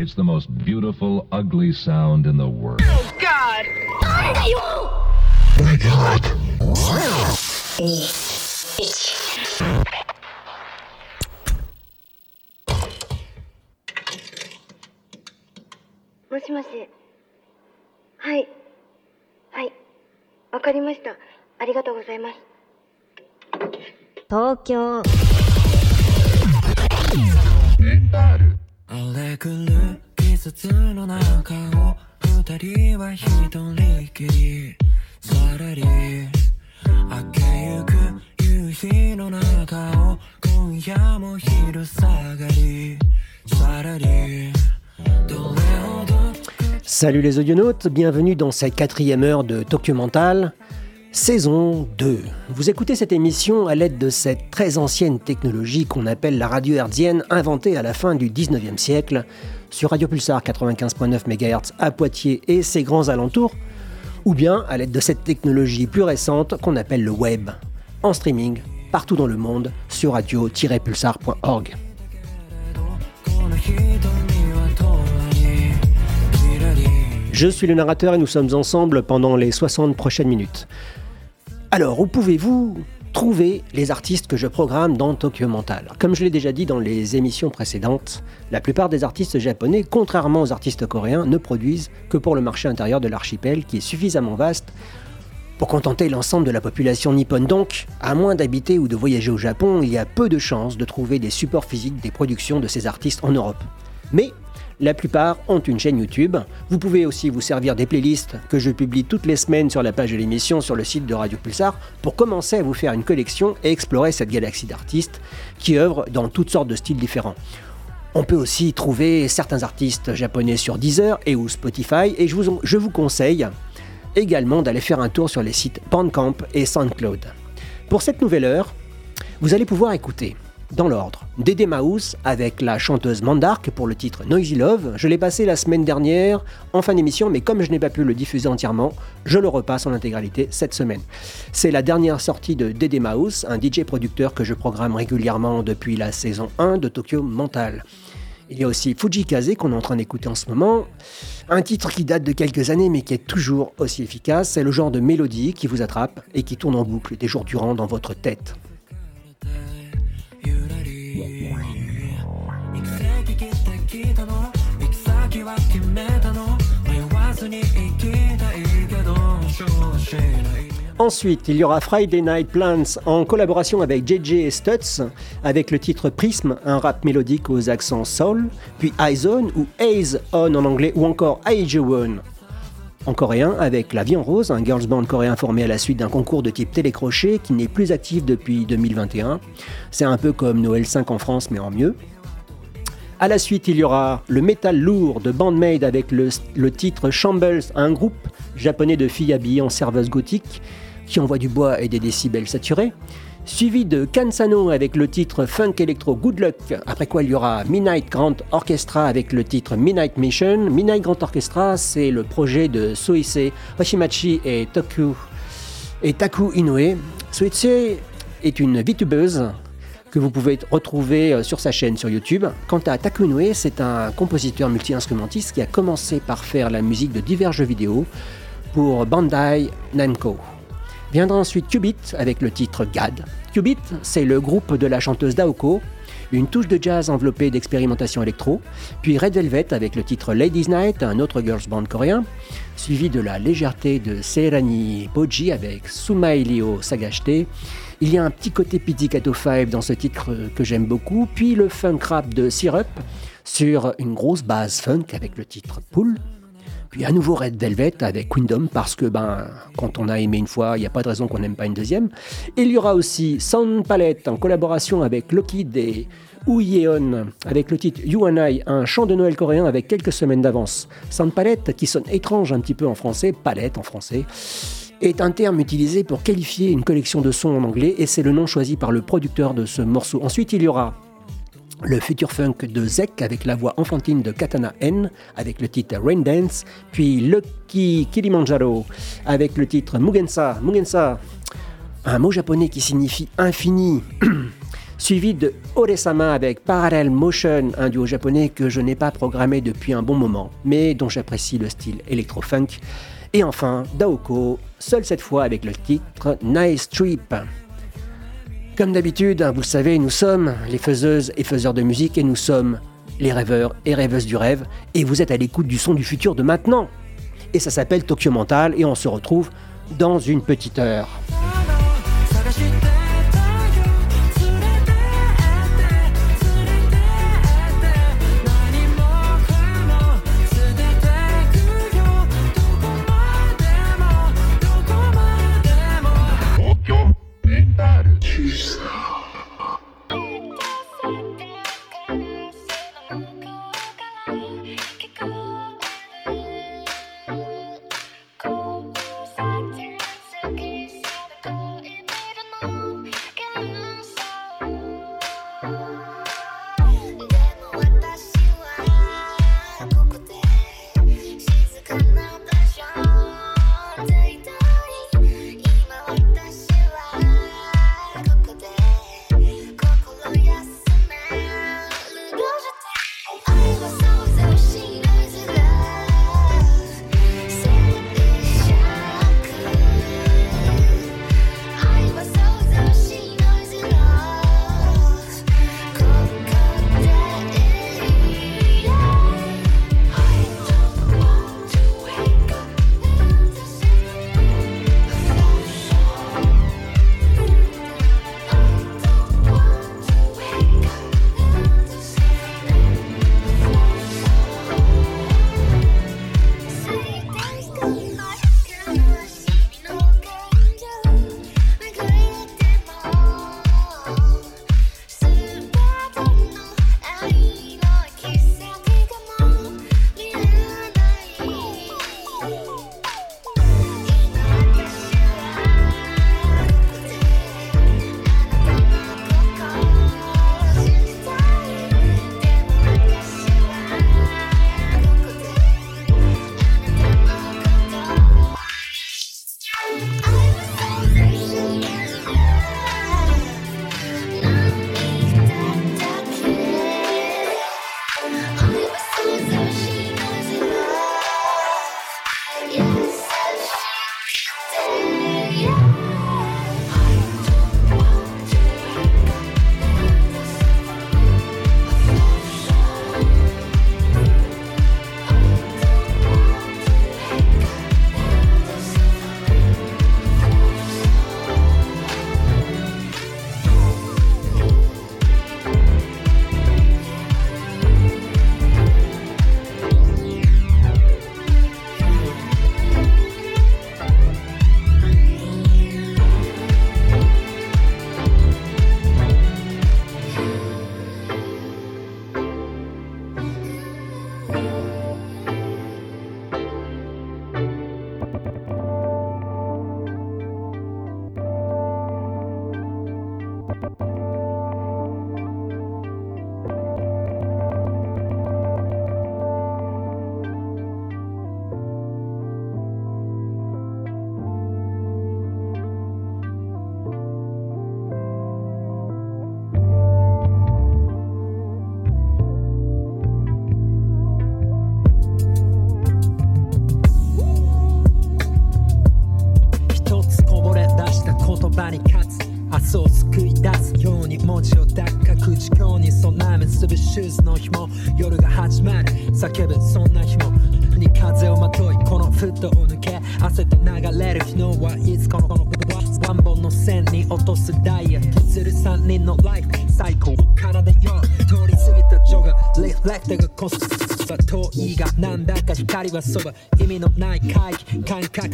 It's the most beautiful, ugly sound in the world. Oh, God! My God! もしもし。はい。はい。わかりました。ありがとうございます。東京。 荒れ狂う季節の中を二人は一人きりさらり明けゆく夕日の中を今夜も昼下がりさらりどれほど Salut les audionautes, bienvenue dans cette quatrième heure de Tokyo Mental, Saison 2. Vous écoutez cette émission à l'aide de cette très ancienne technologie qu'on appelle la radio hertzienne, inventée à la fin du 19e siècle, sur Radio Pulsar 95.9 MHz à Poitiers et ses grands alentours, ou bien à l'aide de cette technologie plus récente qu'on appelle le web, en streaming partout dans le monde sur radio-pulsar.org. Je suis le narrateur et nous sommes ensemble pendant les 60 prochaines minutes. Alors, où pouvez-vous trouver les artistes que je programme dans Tokyo Mental? Comme je l'ai déjà dit dans les émissions précédentes, la plupart des artistes japonais, contrairement aux artistes coréens, ne produisent que pour le marché intérieur de l'archipel qui est suffisamment vaste pour contenter l'ensemble de la population nippone. Donc, à moins d'habiter ou de voyager au Japon, il y a peu de chances de trouver des supports physiques des productions de ces artistes en Europe. Mais la plupart ont une chaîne YouTube. Vous pouvez aussi vous servir des playlists que je publie toutes les semaines sur la page de l'émission sur le site de Radio Pulsar pour commencer à vous faire une collection et explorer cette galaxie d'artistes qui œuvrent dans toutes sortes de styles différents. On peut aussi trouver certains artistes japonais sur Deezer et ou Spotify et je vous, conseille également d'aller faire un tour sur les sites Bandcamp et SoundCloud. Pour cette nouvelle heure, vous allez pouvoir écouter dans l'ordre. Dédé Mouse avec la chanteuse Mandark pour le titre Noisy Love. Je l'ai passé la semaine dernière en fin d'émission, mais comme je n'ai pas pu le diffuser entièrement, je le repasse en intégralité cette semaine. C'est la dernière sortie de Dédé Mouse, un DJ producteur que je programme régulièrement depuis la saison 1 de Tokyo Mental. Il y a aussi Fujikaze qu'on est en train d'écouter en ce moment. Un titre qui date de quelques années mais qui est toujours aussi efficace. C'est le genre de mélodie qui vous attrape et qui tourne en boucle des jours durant dans votre tête. は決めたの迷わずに行きたいけどそうしない Ensuite, il y aura Friday Night Plants en collaboration avec JJ et Stutz avec le titre Prism, un rap mélodique aux accents soul, puis Eyezone ou Eyes On en anglais ou encore Aijewon en coréen avec La Vie en Rose, un girls band coréen formé à la suite d'un concours de type télécrochet qui n'est plus actif depuis 2021. C'est un peu comme Noël 5 en France mais en mieux. À la suite, il y aura le métal lourd de Bandmade avec le, titre Shambles, un groupe japonais de filles habillées en serveuses gothiques qui envoie du bois et des décibels saturés. Suivi de Kansano avec le titre Funk Electro Good Luck, après quoi il y aura Midnight Grand Orchestra avec le titre Midnight Mission. Midnight Grand Orchestra, c'est le projet de Soise Hoshimachi et, et Taku Inoue. Soise est une VTubeuse que vous pouvez retrouver euh, sur sa chaîne sur YouTube. Quant à Taku Inoue, c'est un compositeur multi-instrumentiste qui a commencé par faire la musique de divers jeux vidéo pour Bandai Namco. Viendra ensuite Qubit avec le titre GAD. Qubit, c'est le groupe de la chanteuse Daoko, une touche de jazz enveloppée d'expérimentation électro, puis Red Velvet avec le titre Ladies Night, un autre girls band coréen, suivi de la légèreté de Seirani Boji avec Sumailio Sagashite. Il y a un petit côté Pizzicato 5 dans ce titre que j'aime beaucoup, puis le funk rap de Syrup sur une grosse base funk avec le titre Pool. Puis à nouveau Red Velvet avec Queendom parce que ben quand on a aimé une fois, il n'y a pas de raison qu'on n'aime pas une deuxième. Il y aura aussi Sound Palette en collaboration avec Lockheed et Yeon avec le titre You and I, un chant de Noël coréen avec quelques semaines d'avance. Sound Palette qui sonne étrange un petit peu en français, palette en français est un terme utilisé pour qualifier une collection de sons en anglais et c'est le nom choisi par le producteur de ce morceau. Ensuite, il y aura le futur funk de Zek avec la voix enfantine de Katana N avec le titre Rain Dance, puis Lucky Kilimanjaro avec le titre Mugensa, Mugensa, un mot japonais qui signifie infini. suivi de Oresama avec Parallel Motion, un duo japonais que je n'ai pas programmé depuis un bon moment, mais dont j'apprécie le style électro-funk. Et enfin, Daoko, seul cette fois avec le titre Nice Trip. Comme d'habitude, vous le savez, nous sommes les faiseuses et faiseurs de musique et nous sommes les rêveurs et rêveuses du rêve, et vous êtes à l'écoute du son du futur de maintenant. Et ça s'appelle Tokyo Mental, et on se retrouve dans une petite heure.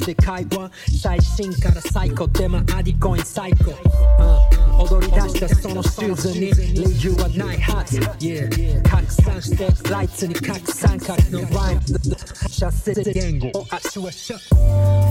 で会話最新から最高。でもアディコイン最高、uh、踊り出したそのシューズに理由はないはず、yeah、拡散してライツに拡散。角のライム射精言語を足はシャッ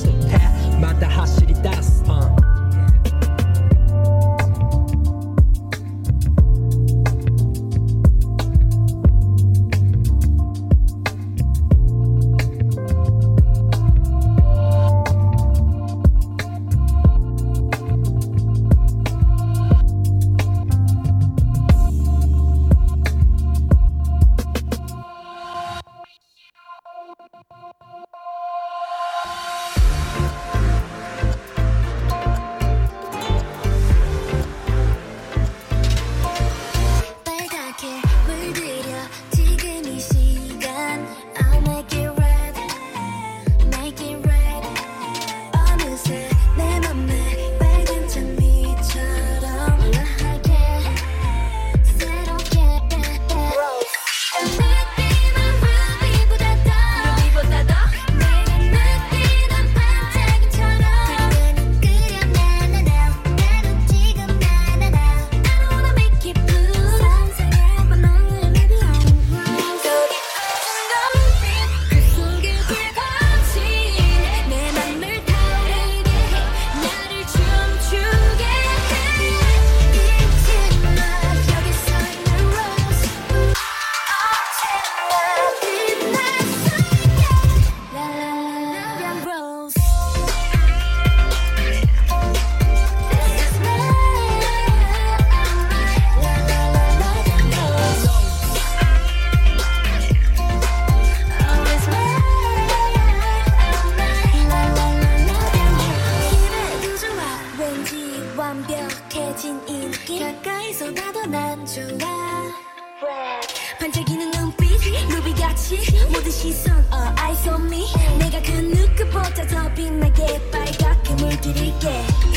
some City.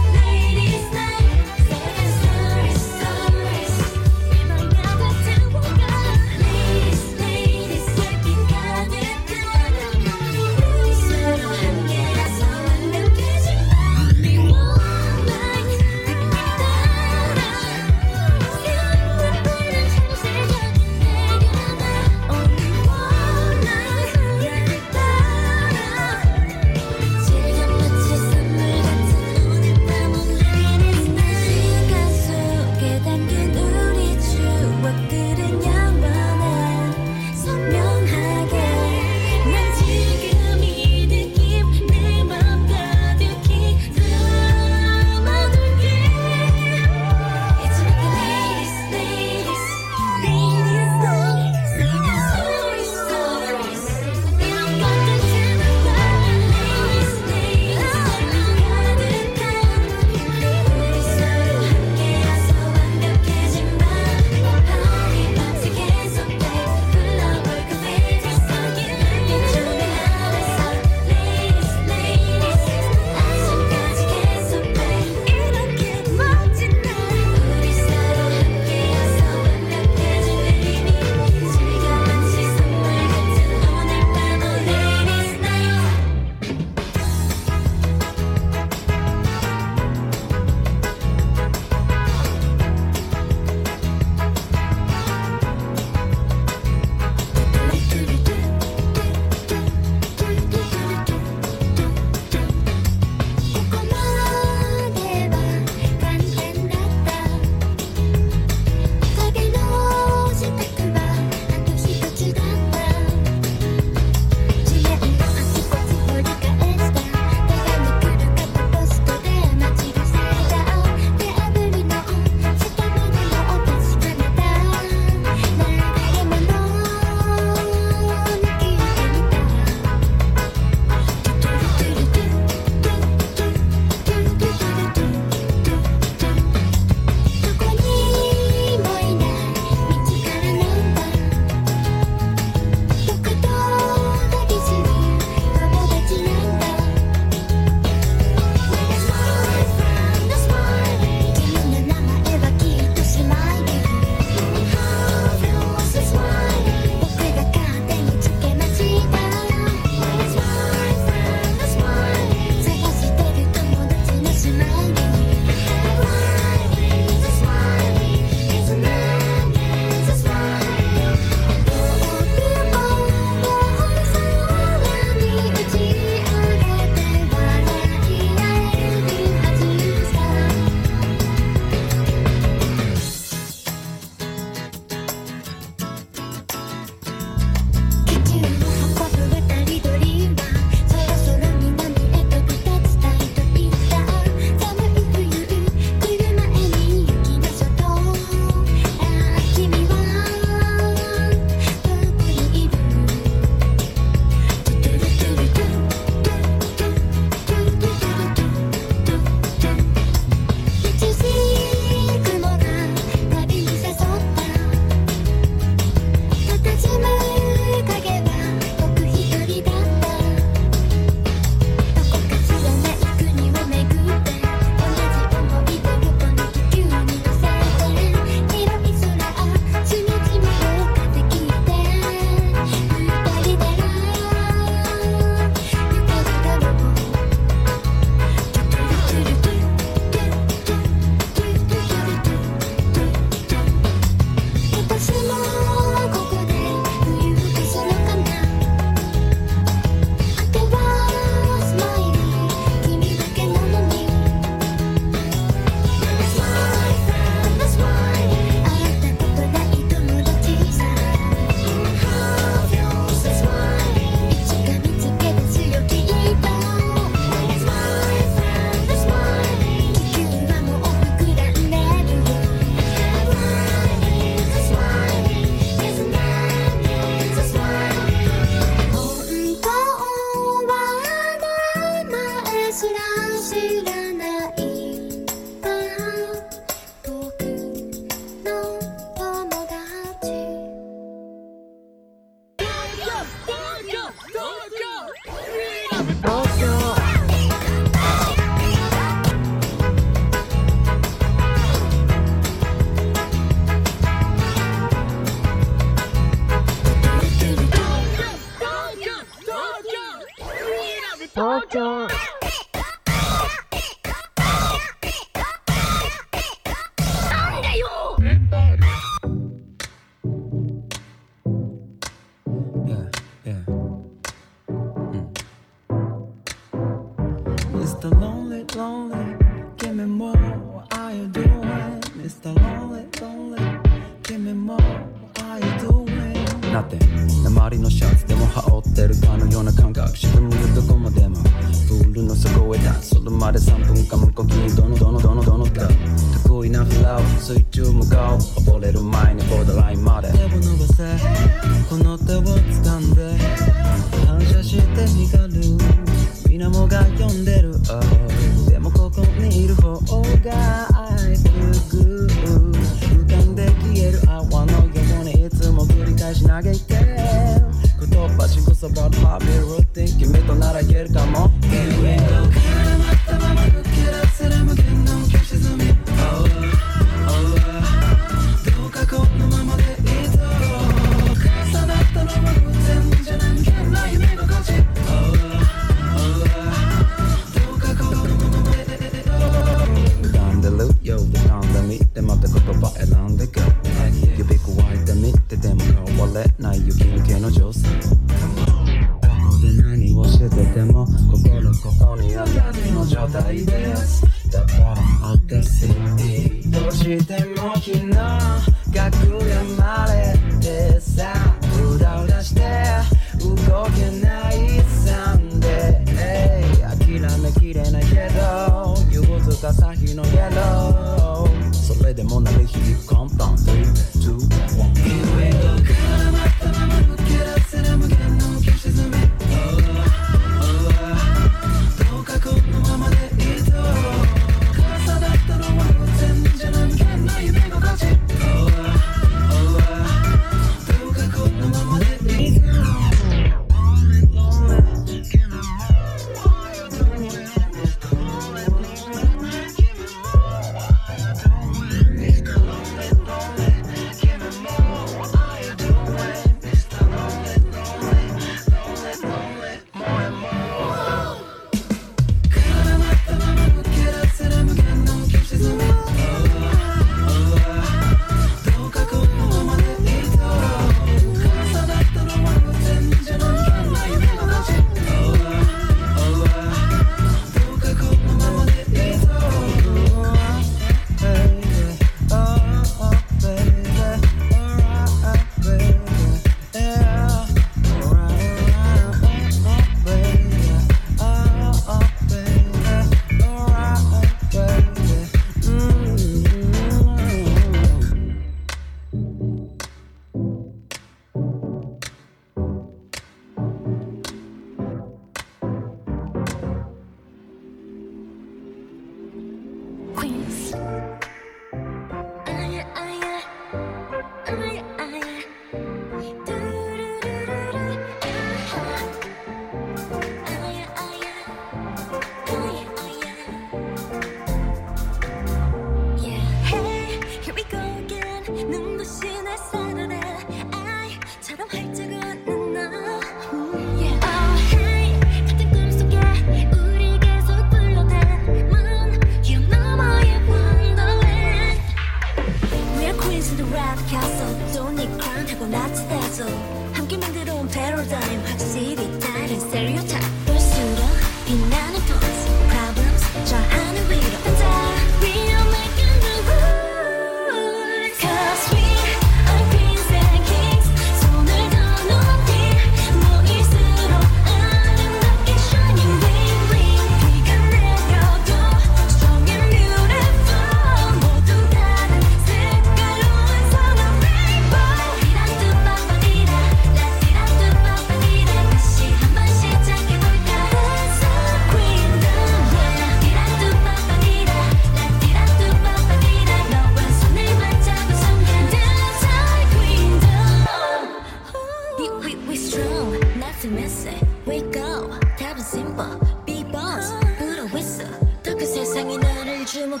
注目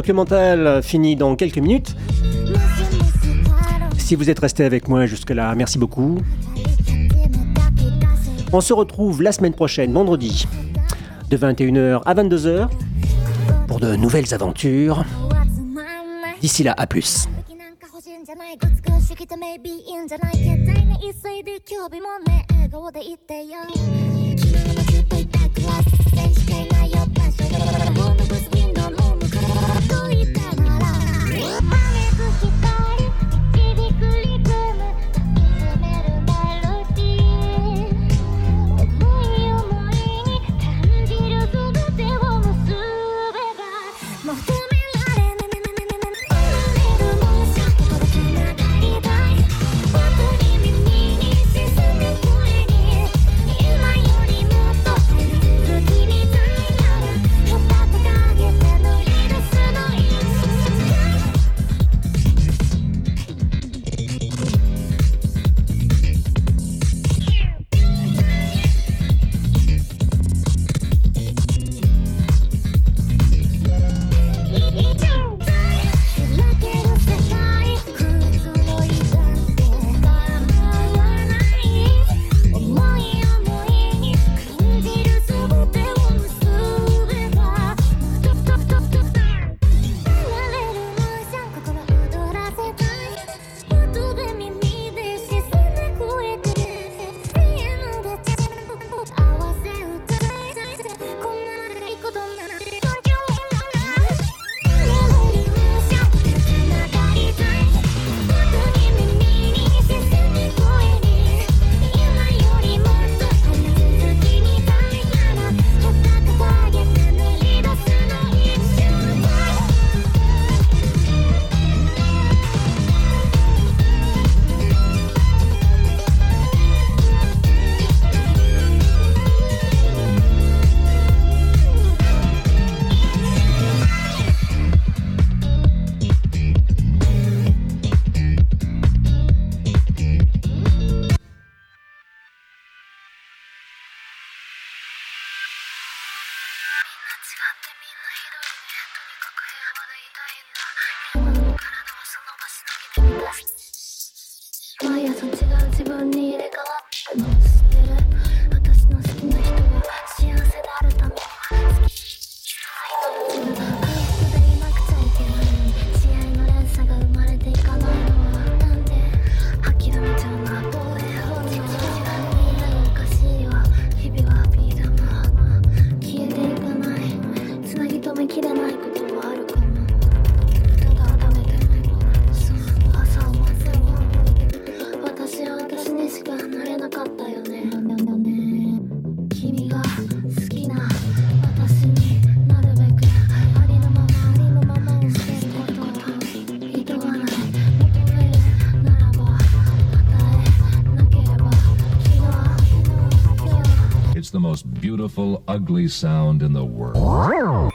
Peuple Mental finit dans quelques minutes. Si vous êtes resté avec moi jusque-là, merci beaucoup. On se retrouve la semaine prochaine, vendredi, de 21h à 22h, pour de nouvelles aventures. D'ici là, à plus. beautiful, ugly sound in the world.